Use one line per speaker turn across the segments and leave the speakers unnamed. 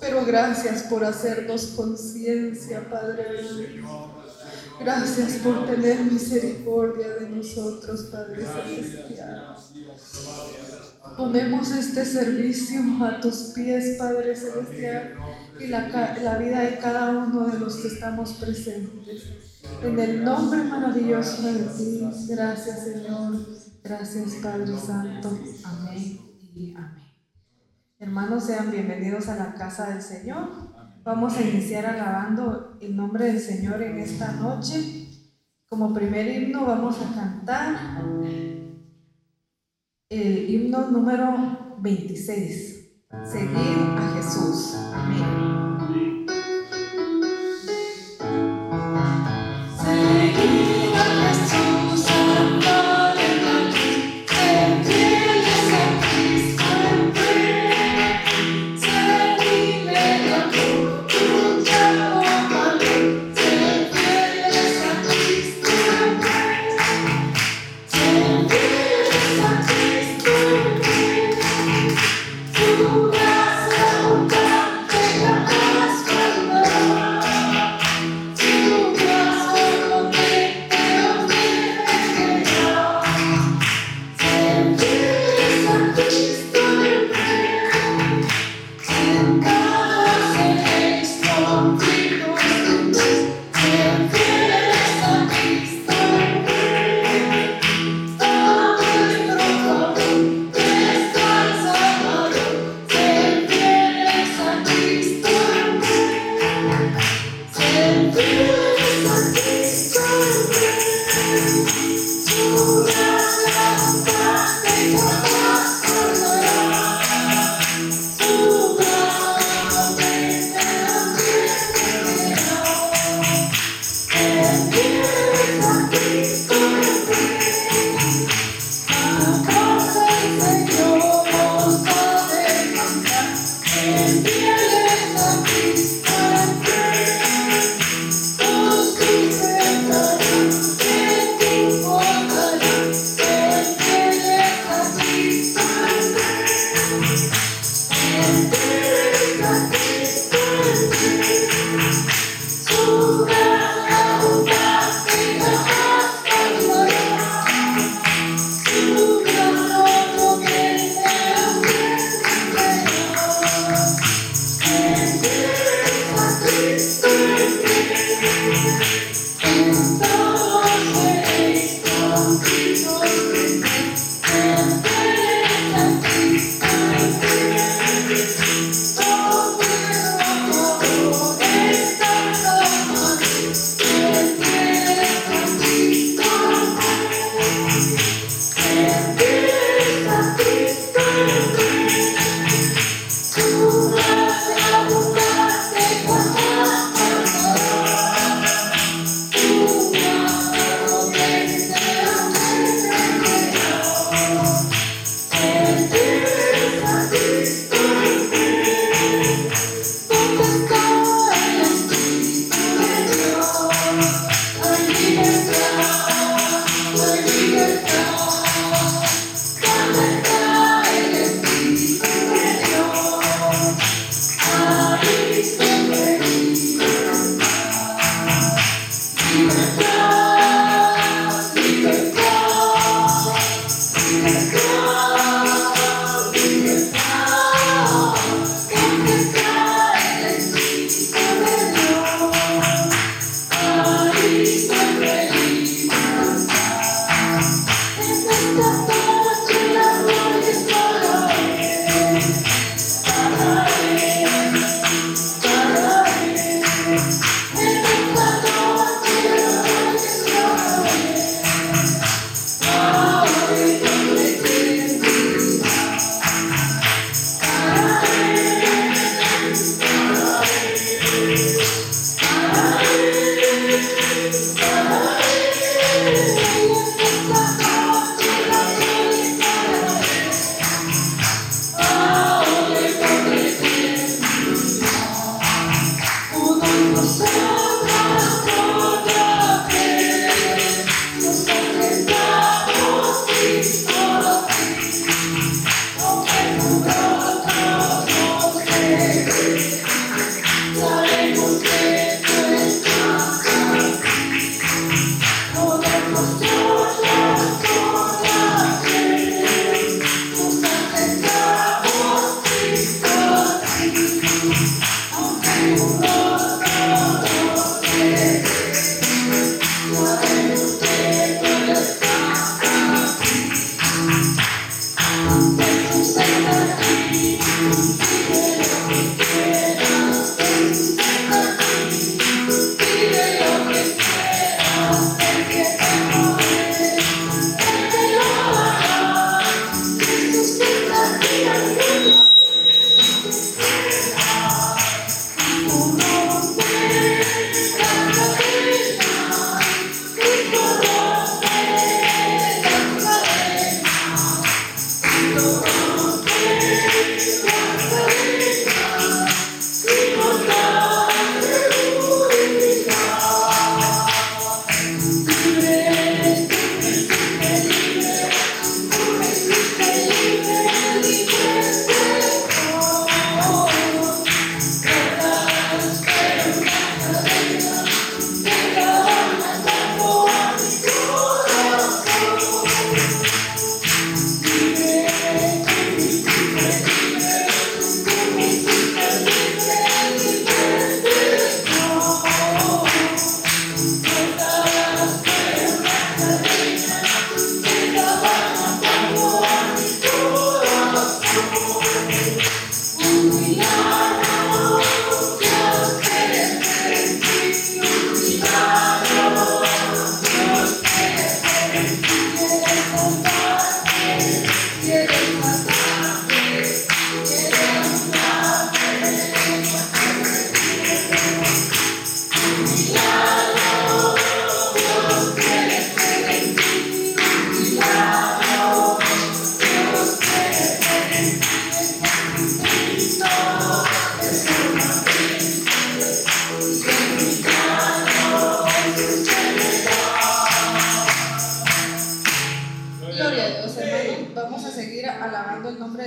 Pero gracias por hacernos conciencia, Padre. Gracias por tener misericordia de nosotros, Padre Celestial. Ponemos este servicio a tus pies, Padre Celestial, y la, la vida de cada uno de los que estamos presentes. En el nombre maravilloso de ti, gracias Señor, gracias Padre Santo. Amén y amén. Hermanos, sean bienvenidos a la casa del Señor. Vamos a iniciar alabando el nombre del Señor en esta noche. Como primer himno vamos a cantar el himno número 26. Seguir a Jesús. Amén.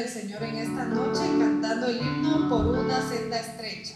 Señor en esta noche cantando el himno por una senda estrecha.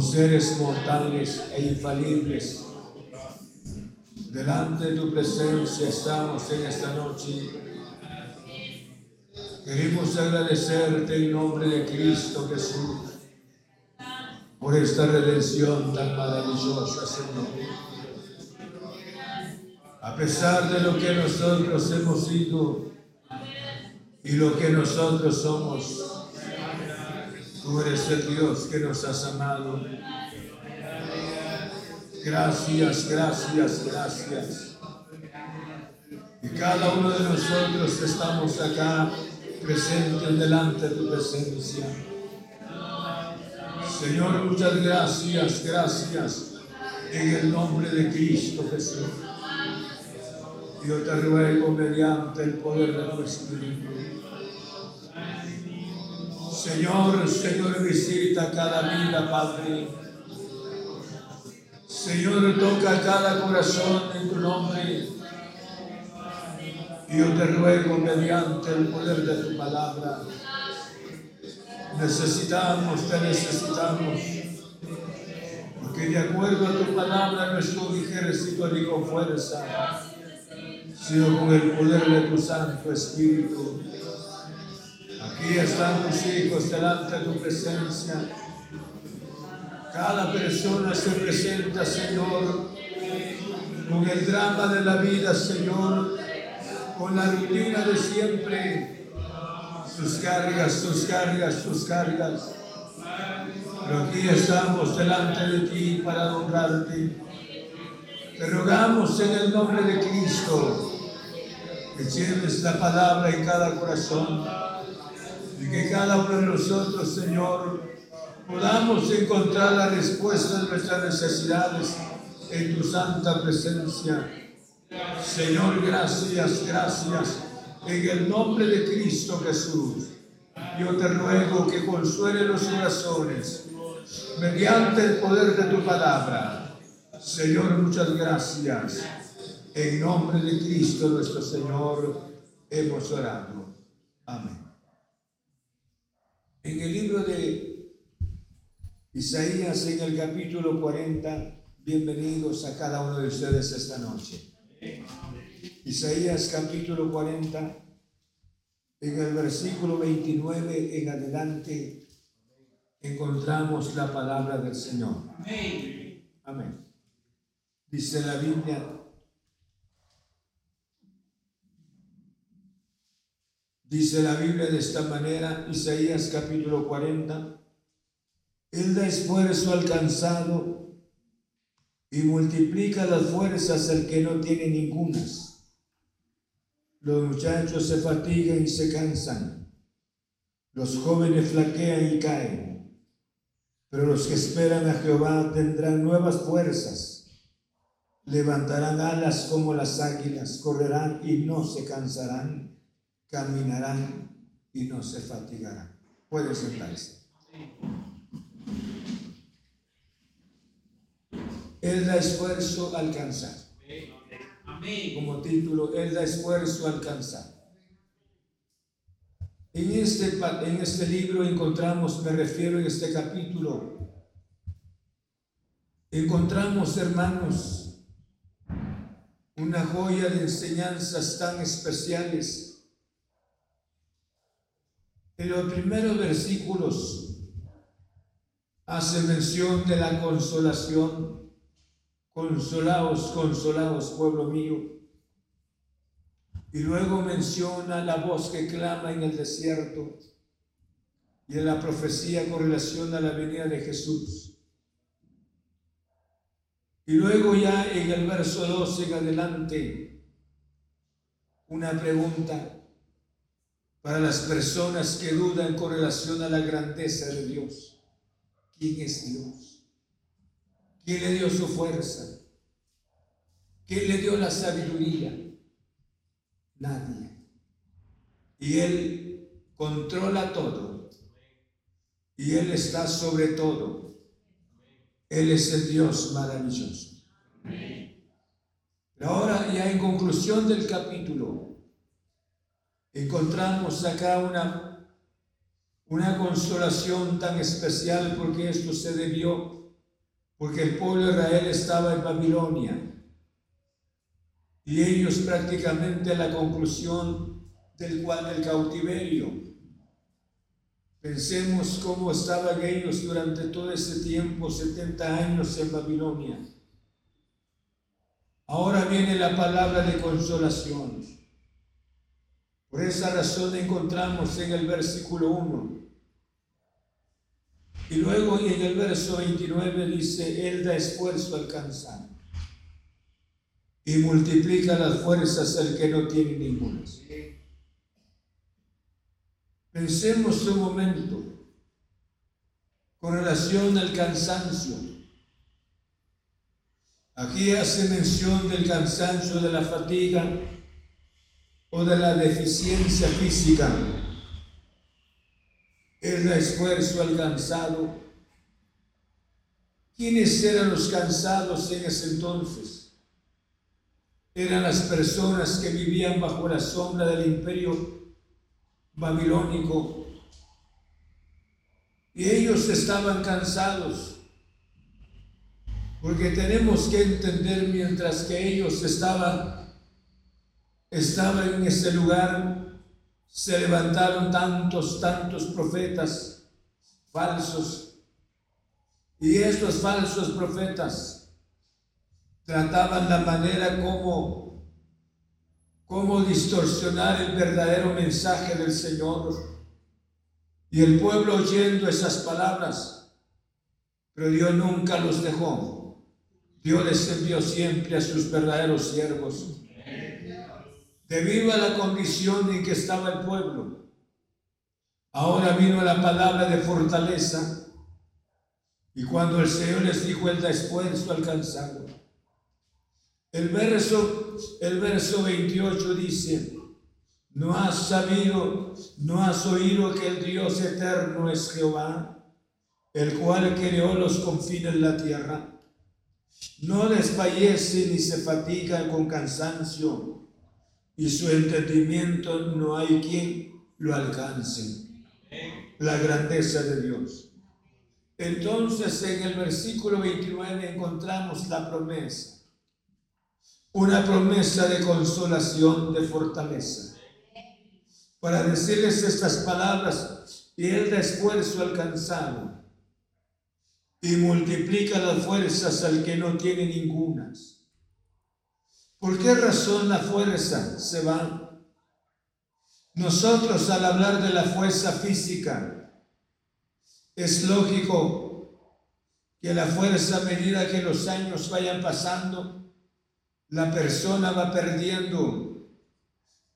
Seres mortales e infalibles. Delante de tu presencia estamos en esta noche. Queremos agradecerte en nombre de Cristo Jesús por esta redención tan maravillosa, Señor. A pesar de lo que nosotros hemos sido y lo que nosotros somos, Tú eres el Dios que nos has amado. Gracias, gracias, gracias. cada uno de nosotros estamos acá presentes delante de tu presencia. Señor, muchas gracias, gracias en el nombre de Cristo Jesús. Yo te ruego mediante el poder de tu Espíritu. Señor, Señor, visita cada vida, Padre. Señor, toca cada corazón en tu nombre. Yo te ruego mediante el poder de tu palabra. Necesitamos, te necesitamos. Porque de acuerdo a tu palabra nuestro ejército ni con fuerza, sino con el poder de tu Santo Espíritu. Aquí están tus hijos delante de tu presencia. Cada persona se presenta, Señor, con el drama de la vida, Señor, con la rutina de siempre, sus cargas, sus cargas, sus cargas. Pero aquí estamos delante de ti para honrarte. Te rogamos en el nombre de Cristo que lleves la palabra en cada corazón y que cada uno de nosotros, Señor, podamos encontrar la respuesta de nuestras necesidades en tu santa presencia. Señor, gracias, gracias. En el nombre de Cristo Jesús, yo te ruego que consuele los corazones mediante el poder de tu palabra. Señor, muchas gracias. En nombre de Cristo nuestro Señor hemos orado. Amén. En el libro de Isaías, en el capítulo 40, bienvenidos a cada uno de ustedes esta noche. Isaías capítulo 40, en el versículo 29 en adelante, encontramos la palabra del Señor. Amén. Dice la Biblia, dice la Biblia de esta manera, Isaías capítulo 40, Él da esfuerzo alcanzado y multiplica las fuerzas al que no tiene ningunas. Los muchachos se fatigan y se cansan, los jóvenes flaquean y caen, pero los que esperan a Jehová tendrán nuevas fuerzas. Levantarán alas como las águilas, correrán y no se cansarán, caminarán y no se fatigarán. Puede sentarse. Él da esfuerzo alcanzar. Como título, Él da esfuerzo alcanzar. En este, en este libro encontramos, me refiero en este capítulo, encontramos, hermanos, una joya de enseñanzas tan especiales. En los primeros versículos hace mención de la consolación. Consolaos, consolaos, pueblo mío. Y luego menciona la voz que clama en el desierto y en la profecía con relación a la venida de Jesús. Y luego ya en el verso 12 en adelante, una pregunta para las personas que dudan con relación a la grandeza de Dios. ¿Quién es Dios? ¿Quién le dio su fuerza? ¿Quién le dio la sabiduría? Nadie. Y Él controla todo. Y Él está sobre todo. Él es el Dios maravilloso. Ahora ya en conclusión del capítulo, encontramos acá una, una consolación tan especial porque esto se debió, porque el pueblo de Israel estaba en Babilonia y ellos prácticamente a la conclusión del, del cautiverio Pensemos cómo estaban ellos durante todo ese tiempo, 70 años en Babilonia. Ahora viene la palabra de consolación. Por esa razón encontramos en el versículo 1. Y luego en el verso 29 dice, Él da esfuerzo al alcanzar. y multiplica las fuerzas al que no tiene ninguna. Pensemos un momento con relación al cansancio. Aquí hace mención del cansancio, de la fatiga o de la deficiencia física. El esfuerzo alcanzado. ¿Quiénes eran los cansados en ese entonces? Eran las personas que vivían bajo la sombra del imperio babilónico. Y ellos estaban cansados. Porque tenemos que entender mientras que ellos estaban, estaban en ese lugar, se levantaron tantos, tantos profetas falsos. Y estos falsos profetas trataban la manera como, como distorsionar el verdadero mensaje del Señor. Y el pueblo oyendo esas palabras, pero Dios nunca los dejó. Dios les envió siempre a sus verdaderos siervos. Debido a la condición en que estaba el pueblo, ahora vino la palabra de fortaleza. Y cuando el Señor les dijo el esfuerzo alcanzado, el verso, el verso 28 dice, ¿No has sabido, no has oído que el Dios eterno es Jehová, el cual creó los confines de la tierra? No desfallece ni se fatiga con cansancio, y su entendimiento no hay quien lo alcance. La grandeza de Dios. Entonces en el versículo 29 encontramos la promesa, una promesa de consolación, de fortaleza para decirles estas palabras y da esfuerzo alcanzado y multiplica las fuerzas al que no tiene ningunas. ¿Por qué razón la fuerza se va? Nosotros al hablar de la fuerza física, es lógico que la fuerza a medida que los años vayan pasando, la persona va perdiendo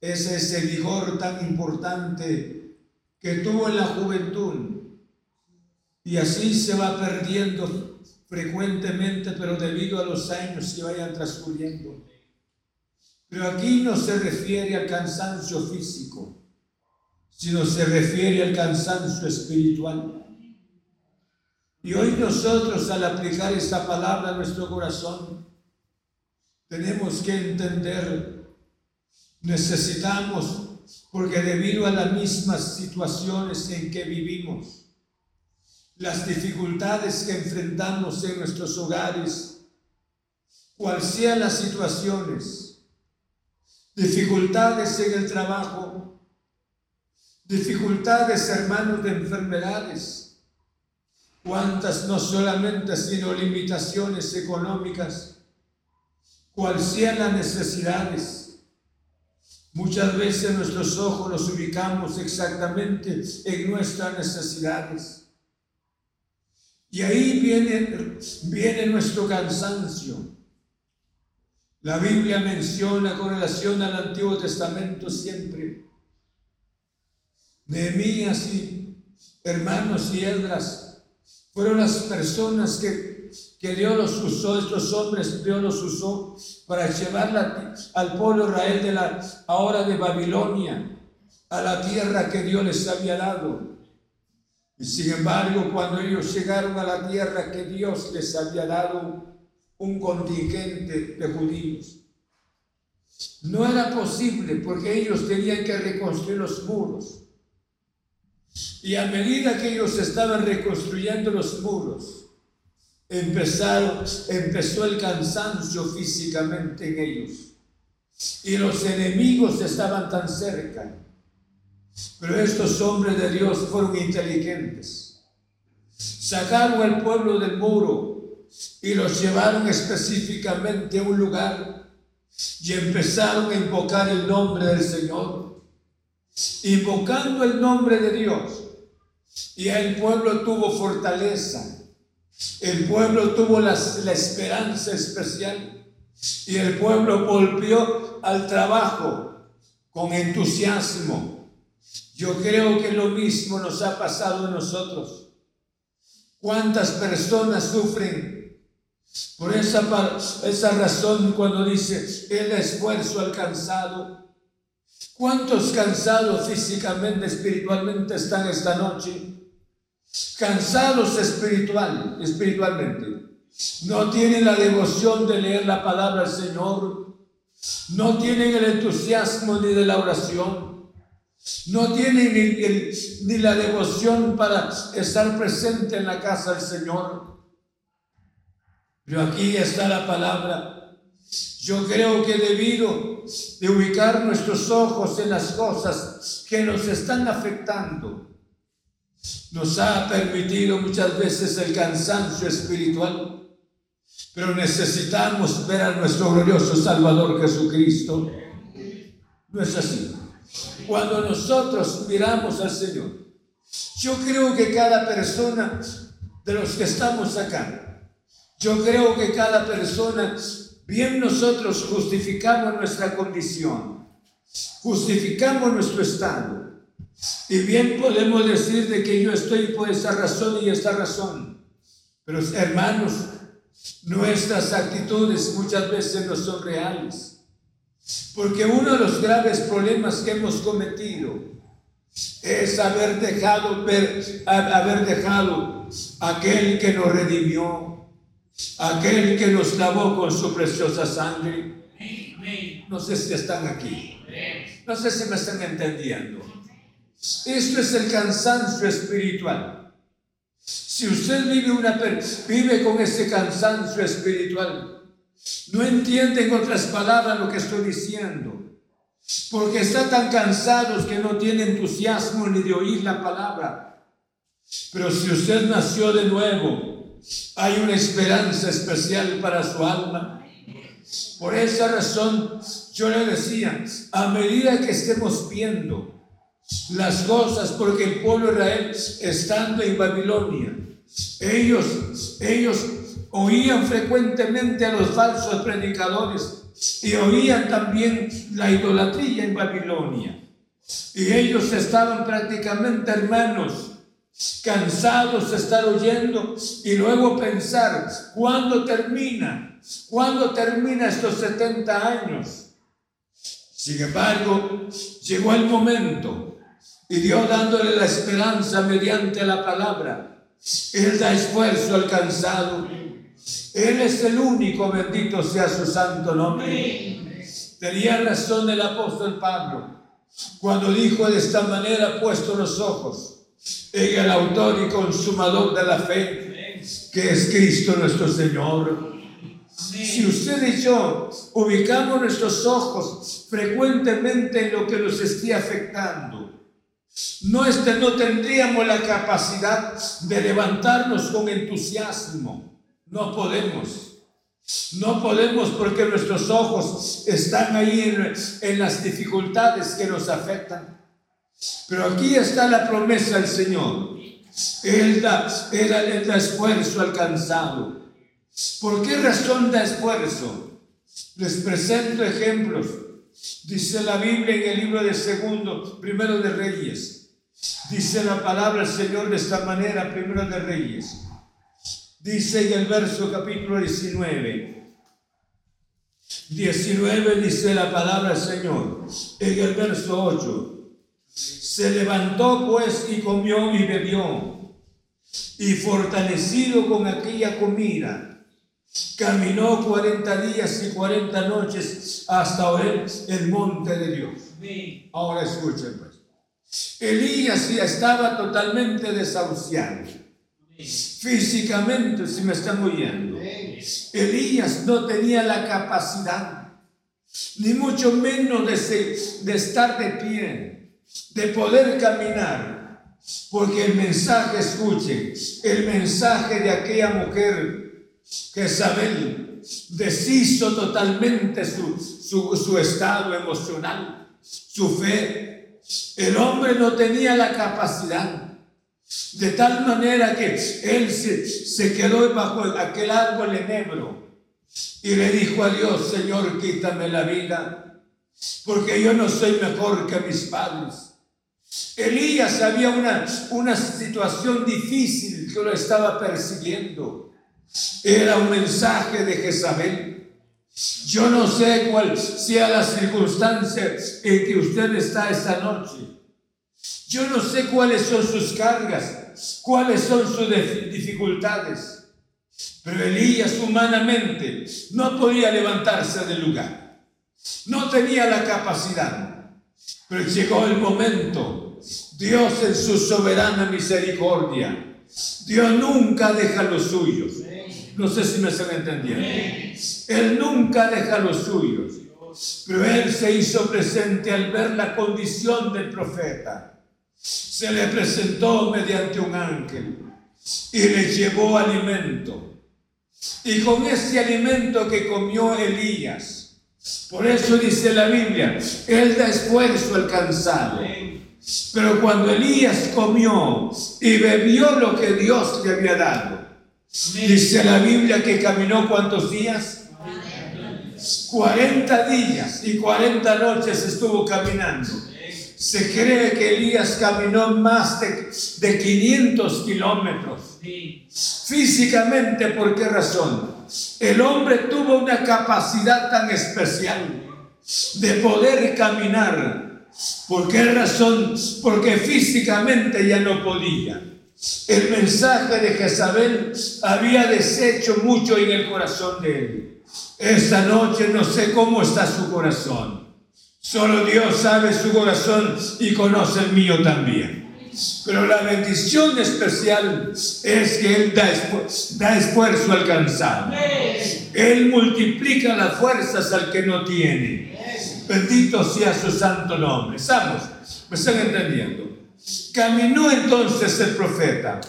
es ese vigor tan importante que tuvo en la juventud. Y así se va perdiendo frecuentemente, pero debido a los años que vayan transcurriendo. Pero aquí no se refiere al cansancio físico, sino se refiere al cansancio espiritual. Y hoy nosotros al aplicar esta palabra a nuestro corazón, tenemos que entender Necesitamos, porque debido a las mismas situaciones en que vivimos, las dificultades que enfrentamos en nuestros hogares, cual sean las situaciones, dificultades en el trabajo, dificultades, hermanos, de enfermedades, cuántas no solamente, sino limitaciones económicas, cual sean las necesidades, Muchas veces nuestros ojos los ubicamos exactamente en nuestras necesidades. Y ahí viene, viene nuestro cansancio. La Biblia menciona con relación al Antiguo Testamento siempre. Nehemías y hermanos y Edras fueron las personas que que Dios los usó, estos hombres, Dios los usó para llevar al pueblo Israel de la ahora de Babilonia a la tierra que Dios les había dado. Y sin embargo, cuando ellos llegaron a la tierra que Dios les había dado, un contingente de judíos, no era posible porque ellos tenían que reconstruir los muros. Y a medida que ellos estaban reconstruyendo los muros, empezaron, empezó el cansancio físicamente en ellos. Y los enemigos estaban tan cerca. Pero estos hombres de Dios fueron inteligentes. Sacaron al pueblo del muro y los llevaron específicamente a un lugar y empezaron a invocar el nombre del Señor. Invocando el nombre de Dios. Y el pueblo tuvo fortaleza el pueblo tuvo la, esperanza especial Y el pueblo volvió al trabajo con entusiasmo. Yo creo que lo mismo nos ha pasado a nosotros. ¿Cuántas personas sufren por esa, esa razón cuando dice el esfuerzo alcanzado? ¿Cuántos cansados físicamente, espiritualmente están esta noche? Cansados espiritual, espiritualmente. No tienen la devoción de leer la palabra del Señor. No tienen el entusiasmo ni de la oración. No tienen ni, ni la devoción para estar presente en la casa del Señor. Pero aquí está la palabra yo creo que debido de ubicar nuestros ojos en las cosas que nos están afectando, nos ha permitido muchas veces el cansancio espiritual, pero necesitamos ver a nuestro glorioso Salvador Jesucristo. No es así. Cuando nosotros miramos al Señor, yo creo que cada persona de los que estamos acá, yo creo que cada persona Bien nosotros justificamos nuestra condición, justificamos nuestro estado. Y bien podemos decir de que yo estoy por esta razón y esta razón. Pero hermanos, nuestras actitudes muchas veces no son reales. Porque uno de los graves problemas que hemos cometido es haber dejado, haber dejado aquel que nos redimió, aquel que nos lavó con su preciosa sangre. No sé si están aquí. No sé si me están entendiendo. Esto es el cansancio espiritual. Si usted vive, una, vive con ese cansancio espiritual, no entiende en otras palabras lo que estoy diciendo. Porque está tan cansados que no tiene entusiasmo ni de oír la palabra. Pero si usted nació de nuevo, hay una esperanza especial para su alma. Por esa razón yo le decía, a medida que estemos viendo las cosas, porque el pueblo de Israel, estando en Babilonia, ellos, ellos oían frecuentemente a los falsos predicadores y oían también la idolatría en Babilonia. Y ellos estaban prácticamente hermanos cansados de estar oyendo y luego pensar, ¿cuándo termina? ¿Cuándo termina estos 70 años? Sin embargo, llegó el momento y Dios dándole la esperanza mediante la palabra. Él da esfuerzo al cansado. Él es el único, bendito sea su santo nombre. Tenía razón el apóstol Pablo cuando dijo de esta manera, puesto los ojos en el autor y consumador de la fe, que es Cristo nuestro Señor. Si usted y yo ubicamos nuestros ojos frecuentemente en lo que nos esté afectando, no, este, no tendríamos la capacidad de levantarnos con entusiasmo. No podemos. No podemos porque nuestros ojos están ahí en, en las dificultades que nos afectan. Pero aquí está la promesa del Señor. Él da, él, esfuerzo alcanzado. ¿Por qué razón da esfuerzo? Les presento ejemplos. Dice la Biblia en el libro de segundo, primero de Reyes. Dice la palabra del Señor de esta manera, primero de Reyes. Dice en el verso capítulo 19. 19 dice la palabra del Señor. En el verso 8. Se levantó pues y comió y bebió, y fortalecido con aquella comida, caminó cuarenta días y cuarenta noches hasta el monte de Dios. Ahora escuchen pues. Elías ya estaba totalmente desahuciado. Físicamente, si me están oyendo. Elías no tenía la capacidad, ni mucho menos de, de estar de pie de poder caminar, porque el mensaje, escuche, el mensaje de aquella mujer que Isabel deshizo totalmente su, su, estado emocional, su fe. El hombre no tenía la capacidad. De tal manera que él se, se quedó bajo aquel árbol enebro y le dijo a Dios, Señor, quítame la vida, porque yo no soy mejor que mis padres. Elías había una, una situación difícil que lo estaba persiguiendo. Era un mensaje de Jezabel. Yo no sé cuál sea la circunstancia en que usted está esta noche. Yo no sé cuáles son sus cargas, cuáles son sus dificultades. Pero Elías humanamente no podía levantarse del lugar. No tenía la capacidad. Pero llegó el momento. Dios en su soberana misericordia. Dios nunca deja los suyos. No sé si me están entendiendo. Él nunca deja los suyos. Pero Él se hizo presente al ver la condición del profeta. Se le presentó mediante un ángel y le llevó alimento y con ese alimento que comió Elías. Por eso dice la Biblia, Él da esfuerzo al cansado. Pero cuando Elías comió y bebió lo que Dios le había dado, dice la Biblia que caminó cuántos días? 40 días y 40 noches estuvo caminando. Se cree que Elías caminó más de, de 500 kilómetros Físicamente, ¿por qué razón? El hombre tuvo una capacidad tan especial de poder caminar. ¿Por qué razón? Porque físicamente ya no podía. El mensaje de Jezabel había deshecho mucho en el corazón de él. Esta noche no sé cómo está su corazón. Solo Dios sabe su corazón y conoce el mío también. Pero la bendición especial es que Él da, da esfuerzo al cansado. Él multiplica las fuerzas al que no tiene. Bendito sea su santo nombre. ¿Estamos? ¿Me están entendiendo? Caminó entonces el profeta.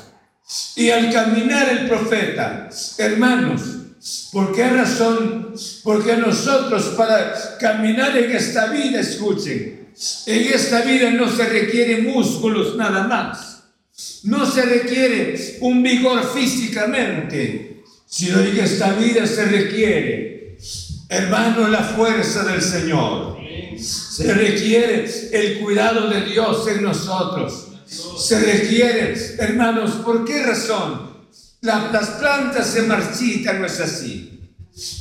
Y al caminar el profeta, hermanos, ¿por qué razón? Porque nosotros para caminar en esta vida, escuchen, en esta vida no se requiere músculos nada más. No se requiere un vigor físicamente, sino en esta vida se requiere, hermano, la fuerza del Señor. Se requiere el cuidado de Dios en nosotros. Se requiere, hermanos, ¿por qué razón? las plantas se marchitan, ¿no es así?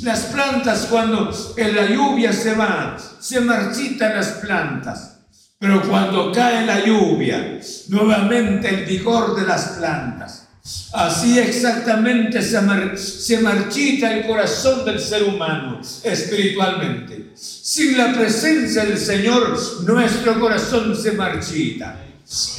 Las plantas cuando en la lluvia se van, se marchitan las plantas. Pero cuando cae la lluvia, nuevamente el vigor de las plantas. Así exactamente se, se marchita el corazón del ser humano espiritualmente. Sin la presencia del Señor, nuestro corazón se marchita.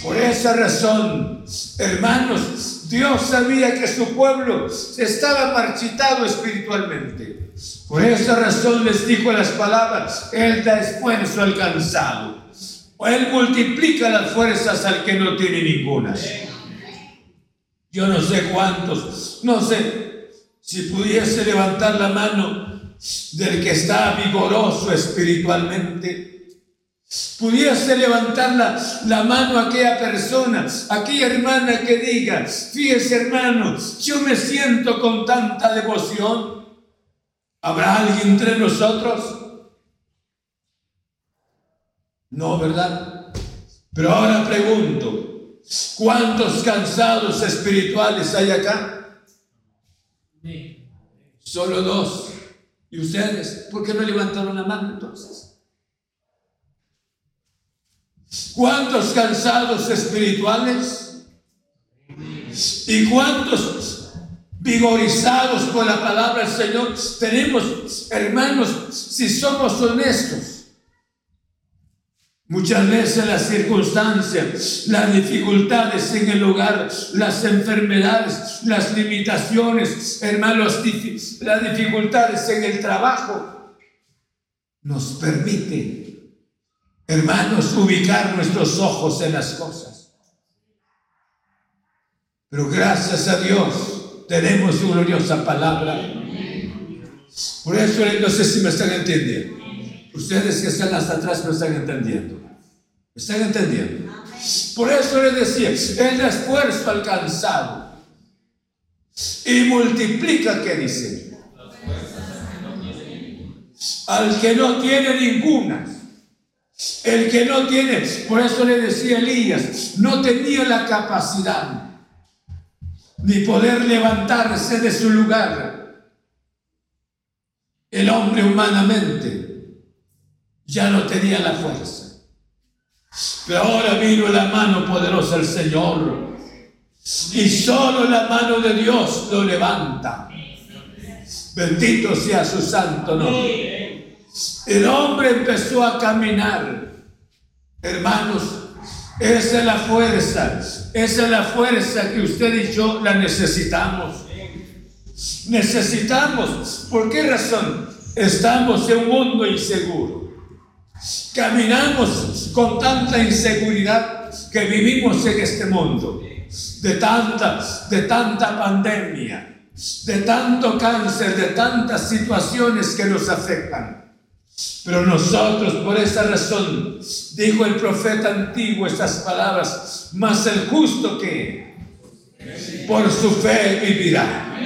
Por esa razón, hermanos, Dios sabía que su pueblo estaba marchitado espiritualmente. Por esa razón les dijo las palabras, Él da esfuerzo al cansado. O Él multiplica las fuerzas al que no tiene ninguna. Yo no sé cuántos, no sé si pudiese levantar la mano del que está vigoroso espiritualmente pudiese levantar la, mano a aquella persona, aquella hermana que diga, fíjese hermano, yo me siento con tanta devoción. ¿Habrá alguien entre nosotros? No, ¿verdad? Pero ahora pregunto, ¿cuántos cansados espirituales hay acá? Solo dos. ¿Y ustedes? ¿Por qué no levantaron la mano entonces? ¿Cuántos cansados espirituales? ¿Y cuántos vigorizados por la palabra del Señor tenemos, hermanos, si somos honestos? Muchas veces las circunstancias, las dificultades en el hogar, las enfermedades, las limitaciones, hermanos, las dificultades en el trabajo, nos permiten hermanos, ubicar nuestros ojos en las cosas. Pero gracias a Dios tenemos gloriosa palabra. Por eso no sé si me están entendiendo. Ustedes que están hasta atrás me están entendiendo. ¿Me están entendiendo? Por eso les decía, el esfuerzo alcanzado y multiplica, ¿qué dice? al que no tiene ninguna. El que no tiene, por eso le decía Elías, no tenía la capacidad ni poder levantarse de su lugar. El hombre humanamente ya no tenía la fuerza. Pero ahora vino la mano poderosa del Señor. Y solo la mano de Dios lo levanta. Bendito sea su santo nombre. El hombre empezó a caminar. Hermanos, esa es la fuerza. Esa es la fuerza que usted y yo la necesitamos. Necesitamos. ¿Por qué razón? Estamos en un mundo inseguro. Caminamos con tanta inseguridad que vivimos en este mundo. De tanta, de tanta pandemia de tanto cáncer, de tantas situaciones que nos afectan. Pero nosotros, por esa razón, dijo el profeta antiguo estas palabras, más el justo que por su fe vivirá.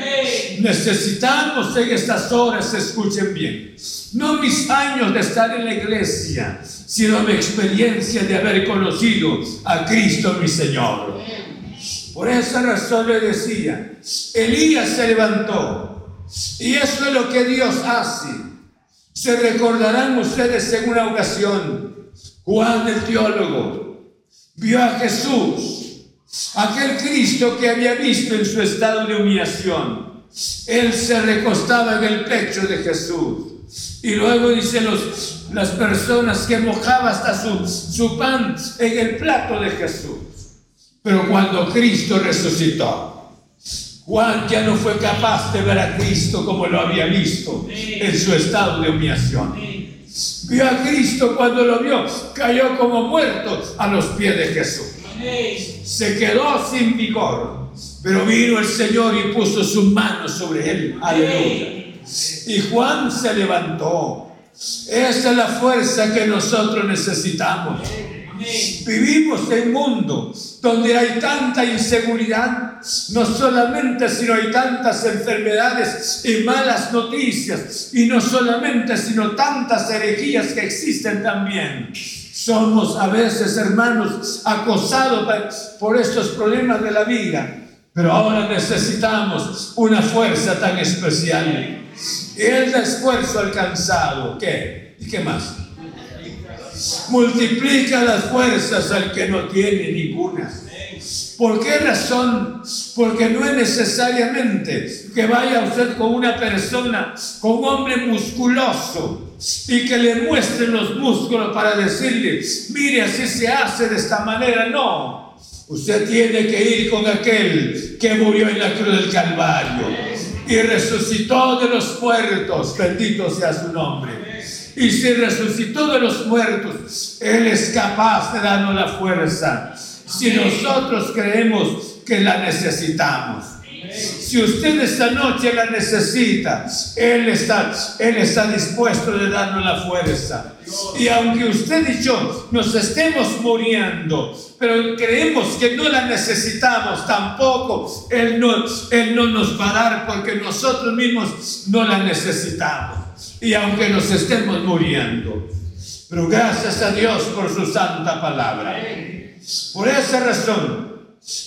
Necesitamos en estas horas, escuchen bien, no mis años de estar en la iglesia, sino mi experiencia de haber conocido a Cristo mi Señor. Por esa razón le decía, Elías se levantó. Y eso es lo que Dios hace. Se recordarán ustedes en una ocasión, Juan el teólogo vio a Jesús, aquel Cristo que había visto en su estado de humillación. Él se recostaba en el pecho de Jesús. Y luego dice los, las personas que mojaba hasta su, su pan en el plato de Jesús. Pero cuando Cristo resucitó, Juan ya no fue capaz de ver a Cristo como lo había visto en su estado de humillación. Vio a Cristo cuando lo vio, cayó como muerto a los pies de Jesús. Se quedó sin vigor, pero vino el Señor y puso sus manos sobre él. Aleluya. Y Juan se levantó. Esa es la fuerza que nosotros necesitamos. Vivimos en un mundo donde hay tanta inseguridad, no solamente, sino hay tantas enfermedades y malas noticias, y no solamente, sino tantas herejías que existen también. Somos a veces, hermanos, acosados por estos problemas de la vida, pero ahora necesitamos una fuerza tan especial. El esfuerzo alcanzado, ¿qué? ¿Y qué más? Multiplica las fuerzas al que no tiene ninguna. ¿Por qué razón? Porque no es necesariamente que vaya usted con una persona, con un hombre musculoso y que le muestre los músculos para decirle, mire, así se hace de esta manera. No, usted tiene que ir con aquel que murió en la cruz del Calvario y resucitó de los muertos. Bendito sea su nombre y se resucitó de los muertos, Él es capaz de darnos la fuerza. Si nosotros creemos que la necesitamos. Si usted esta noche la necesita, Él está, Él está dispuesto de darnos la fuerza. Y aunque usted y yo nos estemos muriendo, pero creemos que no la necesitamos tampoco, Él no, Él no nos va a dar porque nosotros mismos no la necesitamos y aunque nos estemos muriendo. Pero gracias a Dios por su santa palabra. Por esa razón,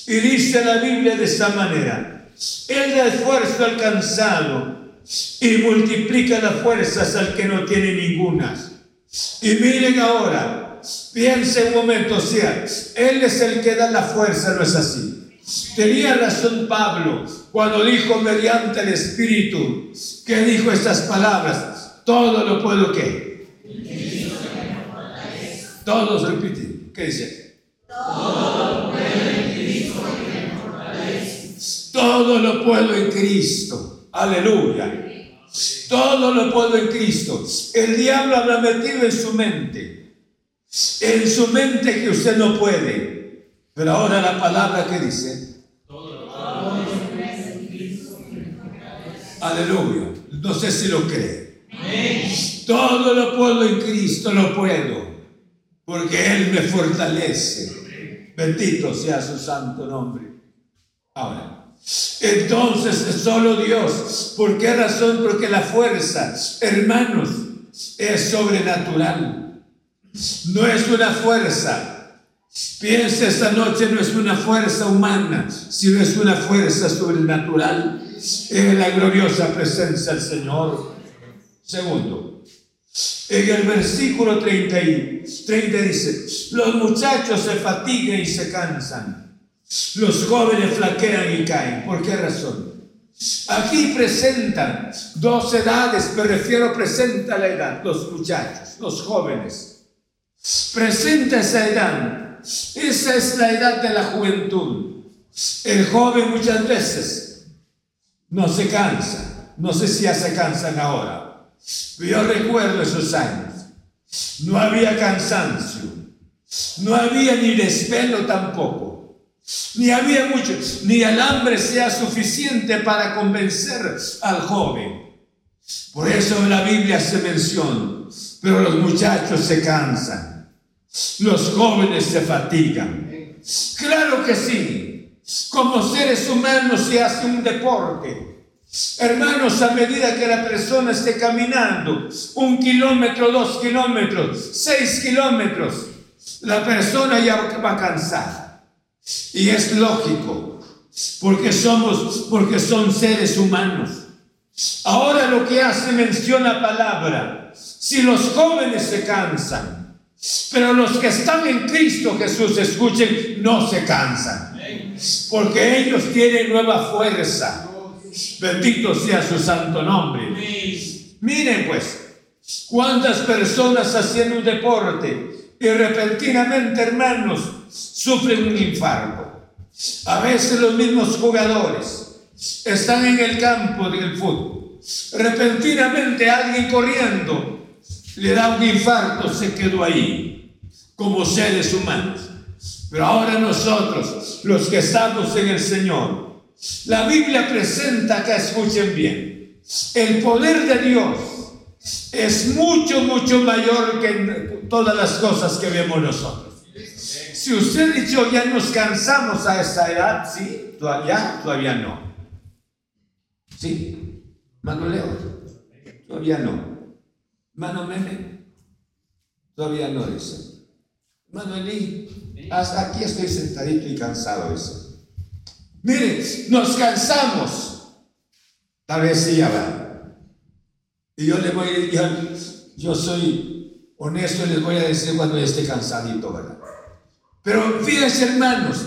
y dice la Biblia de esta manera, da esfuerzo al cansado y multiplica las fuerzas al que no tiene ninguna. Y miren ahora, piensen un momento, o sea, Él es el que da la fuerza, ¿no es así? Tenía razón Pablo cuando dijo mediante el Espíritu, que dijo estas palabras, todo lo puedo qué. Todos repiten. ¿Qué dice? Todo lo puedo en Cristo Todo lo puedo en Cristo. Aleluya. Todo lo puedo en Cristo. El diablo habrá metido en su mente. En su mente que usted no puede. Pero ahora la palabra que dice. Aleluya. No sé si lo cree. Todo lo puedo en Cristo, lo puedo, porque Él me fortalece. Bendito sea su santo nombre. Ahora, entonces es solo Dios. ¿Por qué razón? Porque la fuerza, hermanos, es sobrenatural. No es una fuerza. Piensa esta noche, no es una fuerza humana, sino es una fuerza sobrenatural en la gloriosa presencia del Señor. Segundo, en el versículo 30, 30 dice, los muchachos se fatigan y se cansan, los jóvenes flaquean y caen. ¿Por qué razón? Aquí presentan dos edades, me refiero, presenta la edad, los muchachos, los jóvenes. Presenta esa edad. Esa es la edad de la juventud. El joven muchas veces no se cansa. No sé si ya se cansan ahora. Yo recuerdo esos años. No había cansancio. No había ni desvelo tampoco. Ni había mucho, ni el hambre sea suficiente para convencer al joven. Por eso en la Biblia se menciona, pero los muchachos se cansan, los jóvenes se fatigan. Claro que sí, como seres humanos se hace un deporte. Hermanos, a medida que la persona esté caminando un kilómetro, dos kilómetros, seis kilómetros, la persona ya va cansada. Y es lógico, porque somos, porque son seres humanos. Ahora lo que hace mención la palabra, si los jóvenes se cansan, pero los que están en Cristo Jesús, escuchen, no se cansan, porque ellos tienen nueva fuerza. Bendito sea su santo nombre. Miren pues, cuántas personas haciendo un deporte y repentinamente, hermanos, sufren un infarto. A veces los mismos jugadores están en el campo del fútbol. Repentinamente alguien corriendo le da un infarto, se quedó ahí, como seres humanos. Pero ahora nosotros, los que estamos en el Señor, la Biblia presenta que escuchen bien, el poder de Dios es mucho, mucho mayor que todas las cosas que vemos nosotros. Si usted y yo ya nos cansamos a esa edad, ¿sí? Todavía, todavía no. ¿Sí? Manoleo, todavía no. Mano Meme, todavía no dice. Manuelí, hasta aquí estoy sentadito y cansado, dice. Mire, nos cansamos. Tal vez sí va. Y yo le voy, yo, yo soy honesto y les voy a decir cuando esté cansadito, ¿verdad? Pero fíjense hermanos,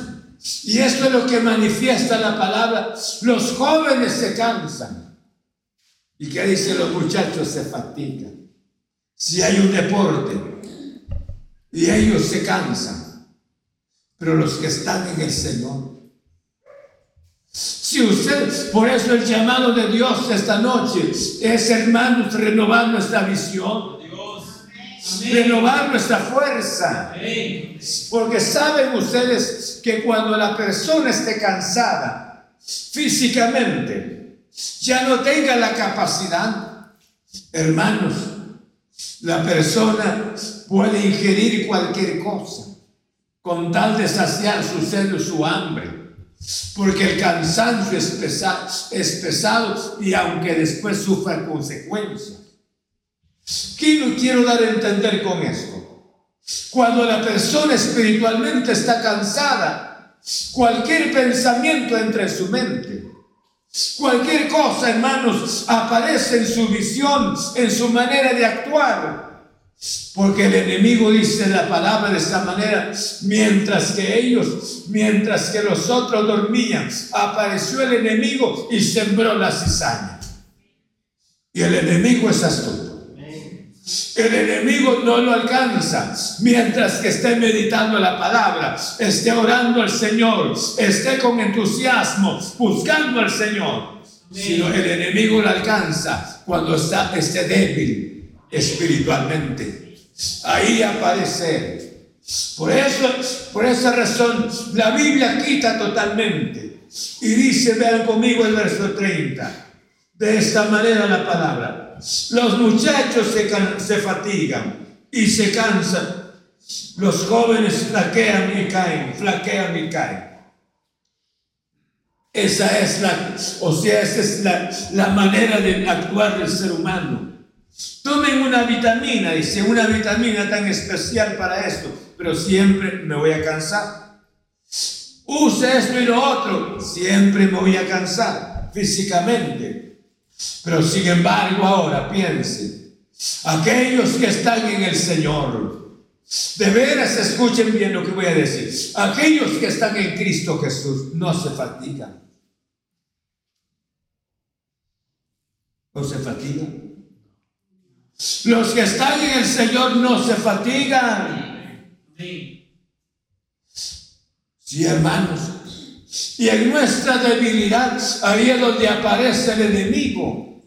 y esto es lo que manifiesta la palabra, los jóvenes se cansan. ¿Y qué dicen los muchachos? Se fatigan. Si hay un deporte y ellos se cansan, pero los que están en el Señor. Si usted, por eso el llamado de Dios esta noche es, hermanos, renovar nuestra visión renovar nuestra fuerza. Porque saben ustedes que cuando la persona esté cansada físicamente, ya no tenga la capacidad, hermanos, la persona puede ingerir cualquier cosa con tal de saciar su sed o su hambre. Porque el cansancio es pesado, es pesado y aunque después sufra consecuencias. ¿Qué lo quiero dar a entender con esto? Cuando la persona espiritualmente está cansada, cualquier pensamiento entra en su mente. Cualquier cosa, hermanos, aparece en su visión, en su manera de actuar. Porque el enemigo dice la palabra de esta manera, mientras que ellos, mientras que los otros dormían, apareció el enemigo y sembró la cizaña. Y el enemigo es astuto. El enemigo no lo alcanza mientras que esté meditando la palabra, esté orando al Señor, esté con entusiasmo buscando al Señor. Sino el enemigo lo alcanza cuando está, esté débil espiritualmente. Ahí aparece. Por eso, por esa razón, la Biblia quita totalmente. Y dice, vean conmigo el verso 30. De esta manera la palabra. Los muchachos se, fatigan y se cansan. Los jóvenes flaquean y caen, flaquean y caen. Esa es la, o sea, esa es la, la manera de actuar del ser humano. Tomen una vitamina, dice, una vitamina tan especial para esto, pero siempre me voy a cansar. Use esto y lo otro, siempre me voy a cansar físicamente. Pero sin embargo ahora piense, aquellos que están en el Señor, de veras escuchen bien lo que voy a decir, aquellos que están en Cristo Jesús no se fatigan. ¿No se fatigan? Los que están en el Señor no se fatigan. Sí, hermanos. Y en nuestra debilidad, ahí es donde aparece el enemigo.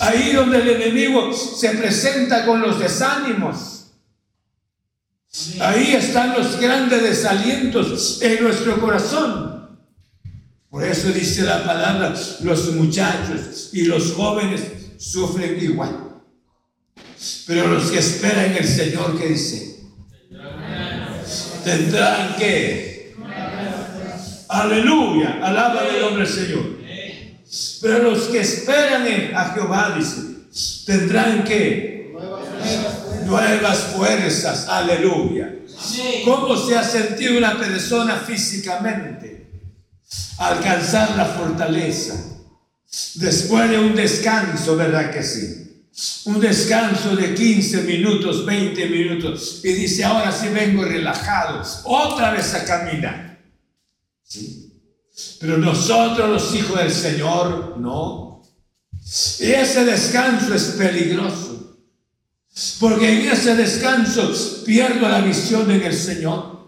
Ahí donde el enemigo se presenta con los desánimos. Ahí están los grandes desalientos en nuestro corazón. Por eso dice la palabra, los muchachos y los jóvenes sufren igual. Pero los que esperan el Señor, ¿qué dice? Tendrán que. Aleluya, alaba el nombre del Señor. Pero los que esperan a Jehová, dice, tendrán que nuevas fuerzas. Aleluya. ¿Cómo se ha sentido una persona físicamente? Alcanzar la fortaleza. Después de un descanso, ¿verdad que sí? Un descanso de 15 minutos, 20 minutos, y dice, ahora sí vengo relajado, otra vez a caminar. Pero nosotros los hijos del Señor, no. Y ese descanso es peligroso, porque en ese descanso pierdo la visión en el Señor.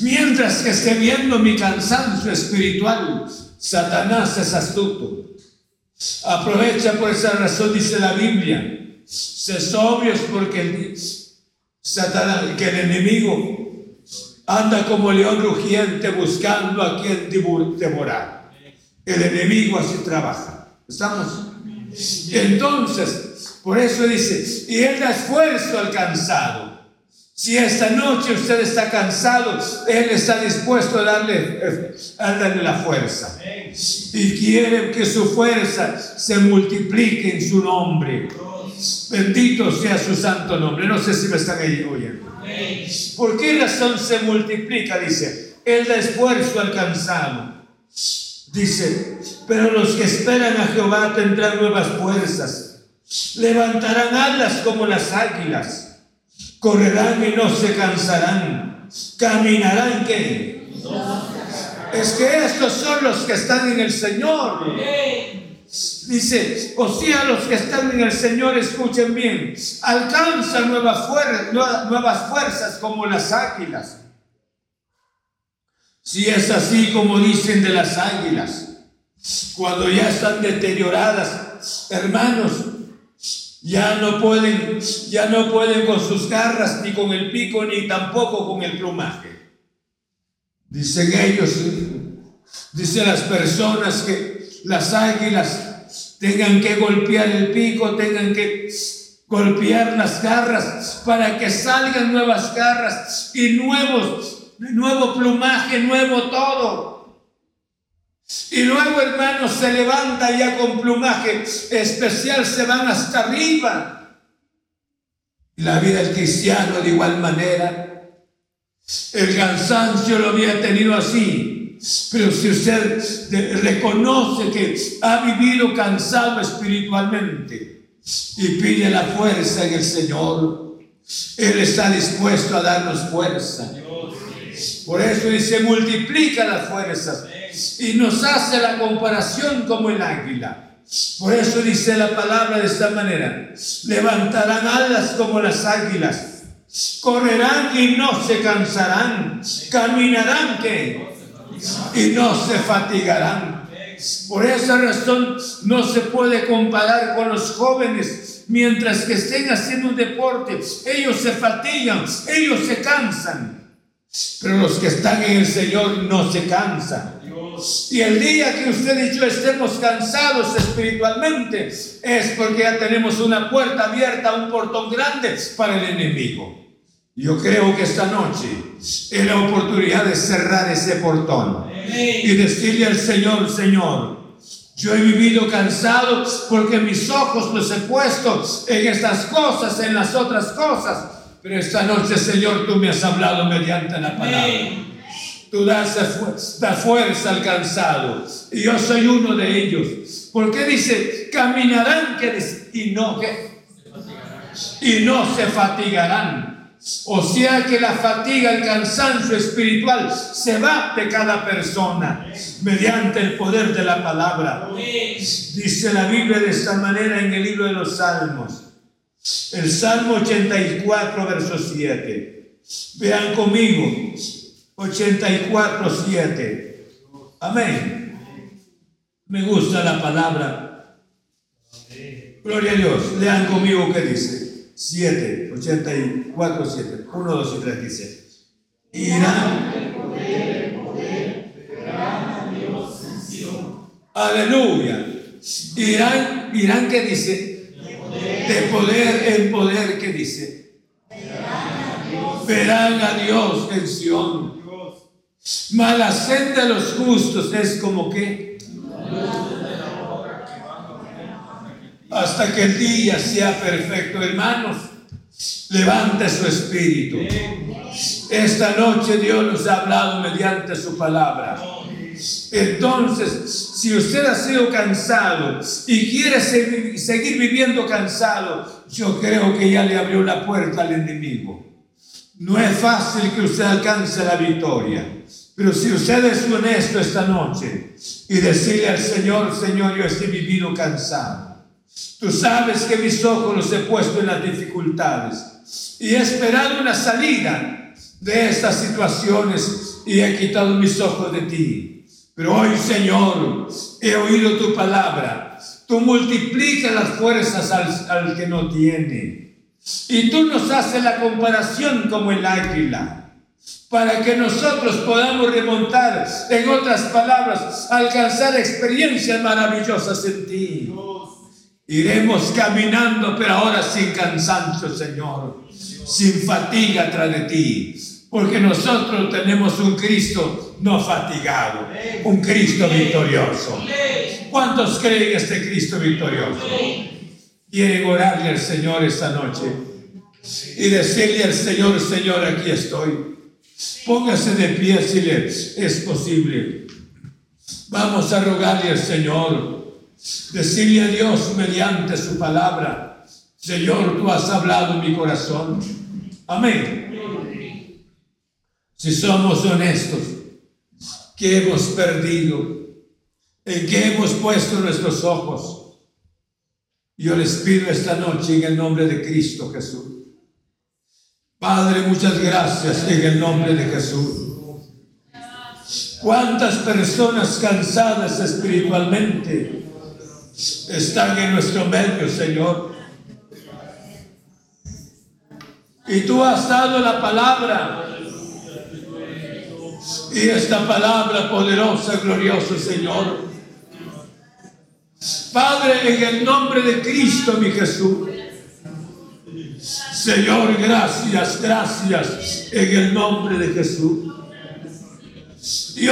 Mientras que esté viendo mi cansancio espiritual, Satanás es astuto Aprovecha por esa razón, dice la Biblia. Sé sobrios porque el, Satanás, que el enemigo anda como león rugiente buscando a quien devorar. El enemigo así trabaja. ¿Estamos? Entonces, por eso dice, y él da esfuerzo al cansado si esta noche usted está cansado, Él está dispuesto a darle, a darle la fuerza. Y quiere que su fuerza se multiplique en su nombre. Bendito sea su santo nombre. No sé si me están oyendo. ¿Por qué razón se multiplica? Dice, Él da esfuerzo al cansado. Dice, pero los que esperan a Jehová tendrán nuevas fuerzas. Levantarán alas como las águilas correrán y no se cansarán, caminarán que. Es que estos son los que están en el Señor. Dice, o sea, los que están en el Señor, escuchen bien, alcanzan nuevas, fuerzas, nuevas fuerzas como las águilas. Si es así como dicen de las águilas, cuando ya están deterioradas, hermanos, ya no pueden, ya no pueden con sus garras, ni con el pico, ni tampoco con el plumaje. Dicen ellos, dicen las personas que las águilas tengan que golpear el pico, tengan que golpear las garras para que salgan nuevas garras y nuevos, nuevo plumaje, nuevo todo. Y luego, hermanos, se levanta ya con plumaje especial, se van hasta arriba. Y la vida del cristiano de igual manera. El cansancio lo había tenido así. Pero si usted reconoce que ha vivido cansado espiritualmente y pide la fuerza en el Señor, Él está dispuesto a darnos fuerza. Por eso dice, multiplica las fuerzas y nos hace la comparación como el águila. Por eso dice la palabra de esta manera, levantarán alas como las águilas, correrán y no se cansarán, caminarán y no se fatigarán. Por esa razón no se puede comparar con los jóvenes mientras que estén haciendo un deporte. Ellos se fatigan, ellos se cansan. Pero los que están en el Señor no se cansan. Y el día que usted y yo estemos cansados espiritualmente es porque ya tenemos una puerta abierta, un portón grande para el enemigo. Yo creo que esta noche es la oportunidad de cerrar ese portón y decirle al Señor, Señor, Yo he vivido cansado porque mis ojos los he puesto en estas cosas, en las otras cosas. Pero esta noche, Señor, tú me has hablado mediante la palabra. Tú das, fuerza al cansado. Y yo soy uno de ellos. Porque dice, caminarán y no, y no se fatigarán. O sea que la fatiga, el cansancio espiritual se va de cada persona mediante el poder de la palabra. Dice la Biblia de esta manera en el libro de los Salmos. El Salmo 84, verso 7. Vean conmigo. 84, 7. Amén. Me gusta la palabra. Gloria a Dios. Lean conmigo qué dice. 7, 84, 7. 1, 2 y 3 dice. Irán. Aleluya. Irán, irán que dice. De poder en poder que dice. Verán a Dios en Sion. Mala senda de los justos es como que hasta que el día sea perfecto. Hermanos, levante su espíritu. Esta noche Dios nos ha hablado mediante su palabra. Entonces, si usted ha sido cansado y quiere seguir viviendo cansado, yo creo que ya le abrió la puerta al enemigo. No es fácil que usted alcance la victoria. Pero si usted es honesto esta noche y decirle al Señor, Señor, yo estoy vivido cansado. Tú sabes que mis ojos los he puesto en las dificultades y he esperado una salida de estas situaciones y he quitado mis ojos de ti. Pero hoy, Señor, he oído tu palabra. Tú multiplicas las fuerzas al, al que no tiene. Y tú nos haces la comparación como el águila para que nosotros podamos remontar, en otras palabras, alcanzar experiencias maravillosas en ti. Iremos caminando, pero ahora sin cansancio, Señor, sin fatiga tras de ti, porque nosotros tenemos un Cristo no fatigado, un Cristo victorioso. ¿Cuántos creen este Cristo victorioso? Quieren orarle al Señor esta noche y decirle al Señor, Señor, aquí estoy. Póngase de pie si es posible. Vamos a rogarle al Señor Decirle a Dios mediante su palabra, Señor, tú has hablado en mi corazón. Amén. Si somos honestos, ¿qué hemos perdido? ¿En qué hemos puesto nuestros ojos? Yo les pido esta noche en el nombre de Cristo Jesús. Padre, muchas gracias en el nombre de Jesús. ¿Cuántas personas cansadas espiritualmente están en nuestro medio, Señor. Y tú has dado la palabra. Y esta palabra poderosa, gloriosa, Señor. Padre, en el nombre de Cristo, mi Jesús. Señor, gracias, gracias, en el nombre de Jesús.